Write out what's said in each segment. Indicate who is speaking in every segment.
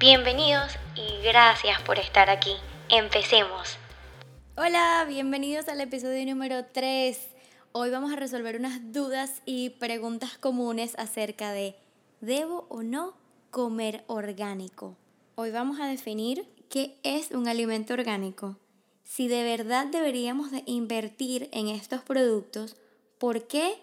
Speaker 1: Bienvenidos y gracias por estar aquí. Empecemos.
Speaker 2: Hola, bienvenidos al episodio número 3. Hoy vamos a resolver unas dudas y preguntas comunes acerca de ¿debo o no comer orgánico? Hoy vamos a definir qué es un alimento orgánico, si de verdad deberíamos de invertir en estos productos, por qué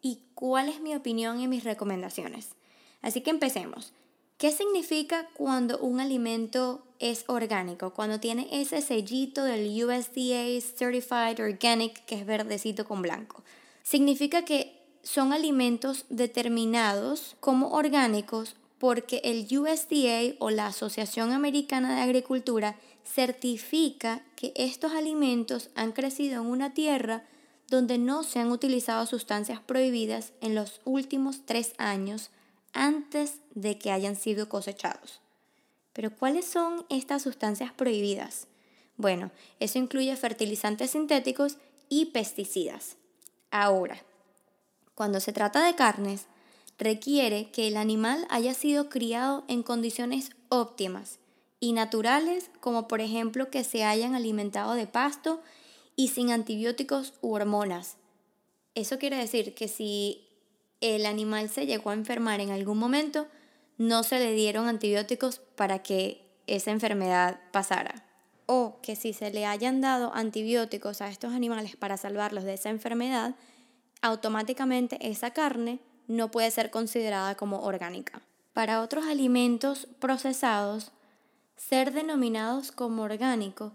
Speaker 2: y cuál es mi opinión y mis recomendaciones. Así que empecemos. ¿Qué significa cuando un alimento es orgánico? Cuando tiene ese sellito del USDA Certified Organic que es verdecito con blanco. Significa que son alimentos determinados como orgánicos porque el USDA o la Asociación Americana de Agricultura certifica que estos alimentos han crecido en una tierra donde no se han utilizado sustancias prohibidas en los últimos tres años antes de que hayan sido cosechados. Pero ¿cuáles son estas sustancias prohibidas? Bueno, eso incluye fertilizantes sintéticos y pesticidas. Ahora, cuando se trata de carnes, requiere que el animal haya sido criado en condiciones óptimas y naturales, como por ejemplo que se hayan alimentado de pasto y sin antibióticos u hormonas. Eso quiere decir que si el animal se llegó a enfermar en algún momento, no se le dieron antibióticos para que esa enfermedad pasara. O que si se le hayan dado antibióticos a estos animales para salvarlos de esa enfermedad, automáticamente esa carne no puede ser considerada como orgánica. Para otros alimentos procesados, ser denominados como orgánico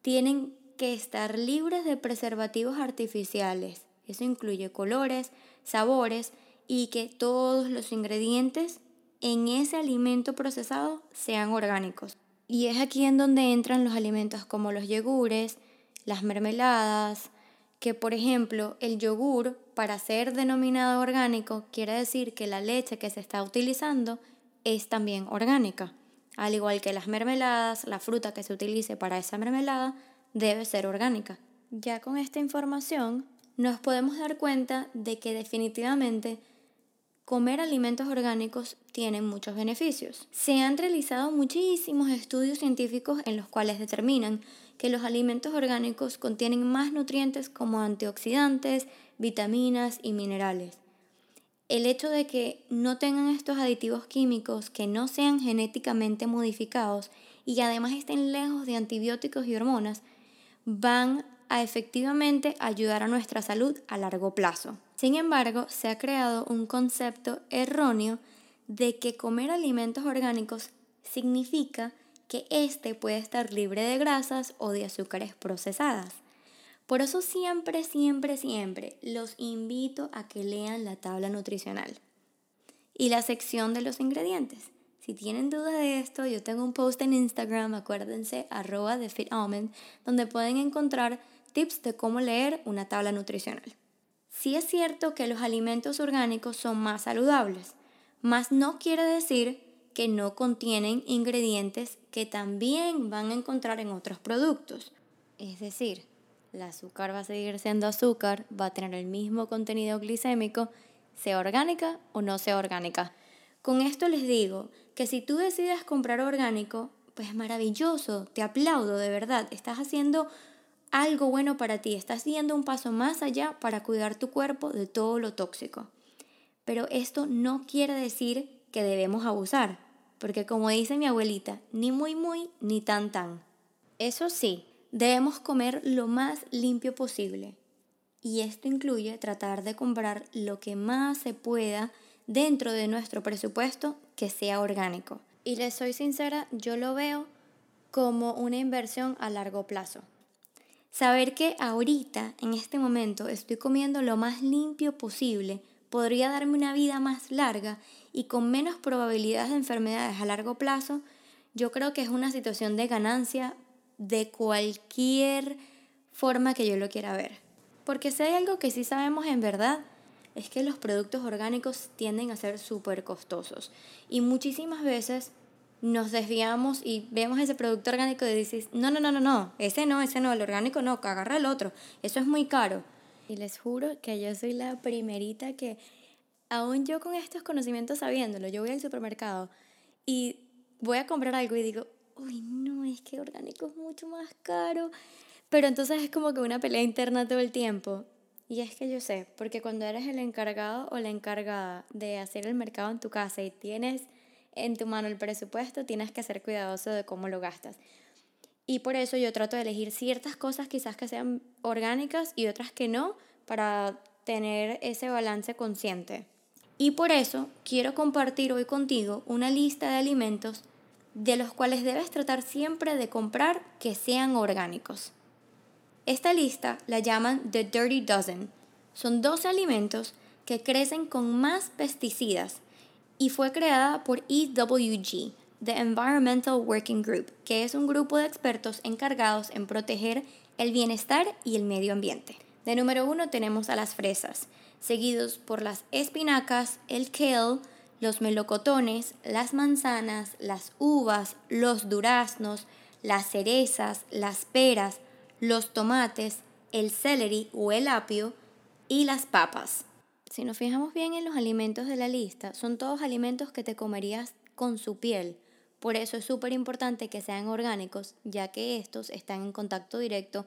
Speaker 2: tienen que estar libres de preservativos artificiales. Eso incluye colores, sabores y que todos los ingredientes en ese alimento procesado sean orgánicos. Y es aquí en donde entran los alimentos como los yogures, las mermeladas, que por ejemplo el yogur para ser denominado orgánico quiere decir que la leche que se está utilizando es también orgánica. Al igual que las mermeladas, la fruta que se utilice para esa mermelada debe ser orgánica. Ya con esta información nos podemos dar cuenta de que definitivamente comer alimentos orgánicos tiene muchos beneficios. Se han realizado muchísimos estudios científicos en los cuales determinan que los alimentos orgánicos contienen más nutrientes como antioxidantes, vitaminas y minerales. El hecho de que no tengan estos aditivos químicos, que no sean genéticamente modificados y además estén lejos de antibióticos y hormonas, van a efectivamente ayudar a nuestra salud a largo plazo. Sin embargo, se ha creado un concepto erróneo de que comer alimentos orgánicos significa que éste puede estar libre de grasas o de azúcares procesadas. Por eso siempre, siempre, siempre los invito a que lean la tabla nutricional y la sección de los ingredientes. Si tienen duda de esto, yo tengo un post en Instagram, acuérdense, arroba de FitAlmond, donde pueden encontrar tips de cómo leer una tabla nutricional. Sí es cierto que los alimentos orgánicos son más saludables, mas no quiere decir que no contienen ingredientes que también van a encontrar en otros productos. Es decir, el azúcar va a seguir siendo azúcar, va a tener el mismo contenido glicémico, sea orgánica o no sea orgánica. Con esto les digo que si tú decides comprar orgánico, pues maravilloso, te aplaudo de verdad, estás haciendo algo bueno para ti, estás yendo un paso más allá para cuidar tu cuerpo de todo lo tóxico. Pero esto no quiere decir que debemos abusar, porque como dice mi abuelita, ni muy muy ni tan tan. Eso sí, debemos comer lo más limpio posible. Y esto incluye tratar de comprar lo que más se pueda dentro de nuestro presupuesto que sea orgánico. Y les soy sincera, yo lo veo como una inversión a largo plazo. Saber que ahorita, en este momento, estoy comiendo lo más limpio posible podría darme una vida más larga y con menos probabilidades de enfermedades a largo plazo yo creo que es una situación de ganancia de cualquier forma que yo lo quiera ver. Porque si hay algo que sí sabemos en verdad, es que los productos orgánicos tienden a ser súper costosos. Y muchísimas veces nos desviamos y vemos ese producto orgánico y dices, no, no, no, no, no, ese no, ese no, el orgánico no, agarra el otro, eso es muy caro. Y les juro que yo soy la primerita que, aún yo con estos conocimientos sabiéndolo, yo voy al supermercado y voy a comprar algo y digo, uy, no, es que orgánico es mucho más caro. Pero entonces es como que una pelea interna todo el tiempo. Y es que yo sé, porque cuando eres el encargado o la encargada de hacer el mercado en tu casa y tienes en tu mano el presupuesto, tienes que ser cuidadoso de cómo lo gastas. Y por eso yo trato de elegir ciertas cosas quizás que sean orgánicas y otras que no, para tener ese balance consciente. Y por eso quiero compartir hoy contigo una lista de alimentos de los cuales debes tratar siempre de comprar que sean orgánicos. Esta lista la llaman The Dirty Dozen. Son 12 alimentos que crecen con más pesticidas y fue creada por EWG, The Environmental Working Group, que es un grupo de expertos encargados en proteger el bienestar y el medio ambiente. De número uno tenemos a las fresas, seguidos por las espinacas, el kale, los melocotones, las manzanas, las uvas, los duraznos, las cerezas, las peras, los tomates, el celery o el apio y las papas. Si nos fijamos bien en los alimentos de la lista, son todos alimentos que te comerías con su piel. Por eso es súper importante que sean orgánicos, ya que estos están en contacto directo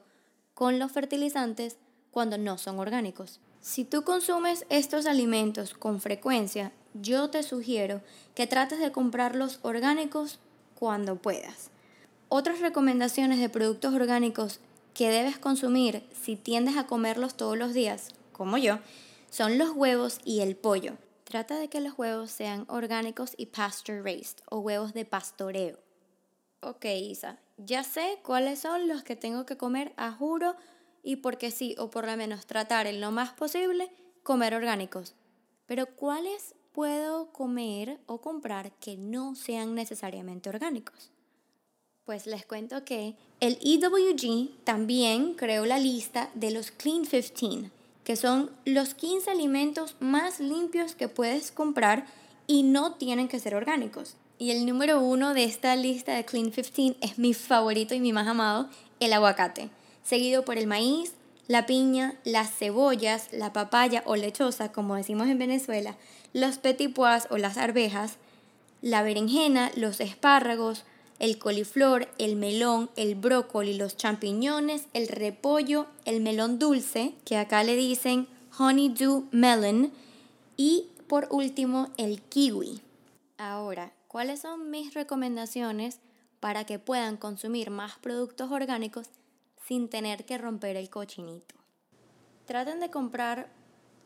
Speaker 2: con los fertilizantes cuando no son orgánicos. Si tú consumes estos alimentos con frecuencia, yo te sugiero que trates de comprarlos orgánicos cuando puedas. Otras recomendaciones de productos orgánicos que debes consumir si tiendes a comerlos todos los días, como yo, son los huevos y el pollo. Trata de que los huevos sean orgánicos y pasture raised o huevos de pastoreo. Ok, Isa, ya sé cuáles son los que tengo que comer a juro y porque sí, o por lo menos tratar en lo más posible comer orgánicos. Pero ¿cuáles puedo comer o comprar que no sean necesariamente orgánicos? Pues les cuento que el EWG también creó la lista de los Clean 15, que son los 15 alimentos más limpios que puedes comprar y no tienen que ser orgánicos. Y el número uno de esta lista de Clean 15 es mi favorito y mi más amado, el aguacate, seguido por el maíz, la piña, las cebollas, la papaya o lechosa, como decimos en Venezuela, los petit pois o las arvejas, la berenjena, los espárragos, el coliflor, el melón, el brócoli, los champiñones, el repollo, el melón dulce, que acá le dicen honeydew melon, y por último el kiwi. Ahora, ¿cuáles son mis recomendaciones para que puedan consumir más productos orgánicos sin tener que romper el cochinito. Traten de comprar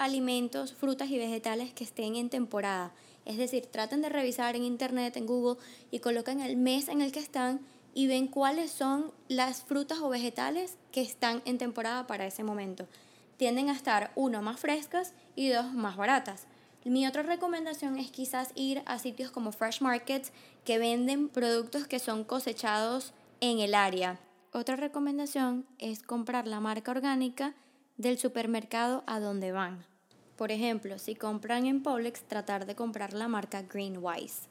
Speaker 2: alimentos, frutas y vegetales que estén en temporada. Es decir, traten de revisar en internet, en Google y coloquen el mes en el que están y ven cuáles son las frutas o vegetales que están en temporada para ese momento. Tienden a estar, uno, más frescas y dos, más baratas. Mi otra recomendación es quizás ir a sitios como Fresh Markets que venden productos que son cosechados en el área. Otra recomendación es comprar la marca orgánica del supermercado a donde van. Por ejemplo, si compran en Publix, tratar de comprar la marca Greenwise.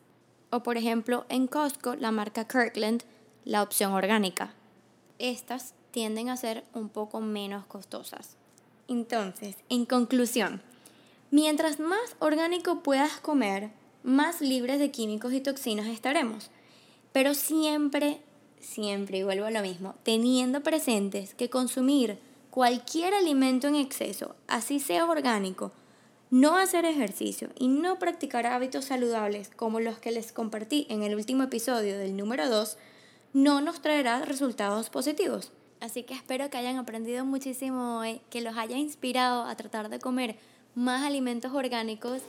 Speaker 2: O por ejemplo, en Costco, la marca Kirkland, la opción orgánica. Estas tienden a ser un poco menos costosas. Entonces, en conclusión, mientras más orgánico puedas comer, más libres de químicos y toxinas estaremos. Pero siempre siempre, y vuelvo a lo mismo, teniendo presentes que consumir cualquier alimento en exceso, así sea orgánico, no hacer ejercicio y no practicar hábitos saludables como los que les compartí en el último episodio del número 2, no nos traerá resultados positivos. Así que espero que hayan aprendido muchísimo hoy, que los haya inspirado a tratar de comer más alimentos orgánicos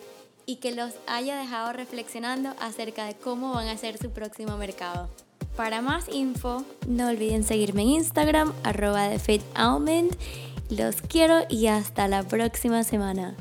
Speaker 2: y que los haya dejado reflexionando acerca de cómo van a ser su próximo mercado. Para más info, no olviden seguirme en Instagram, arroba de Los quiero y hasta la próxima semana.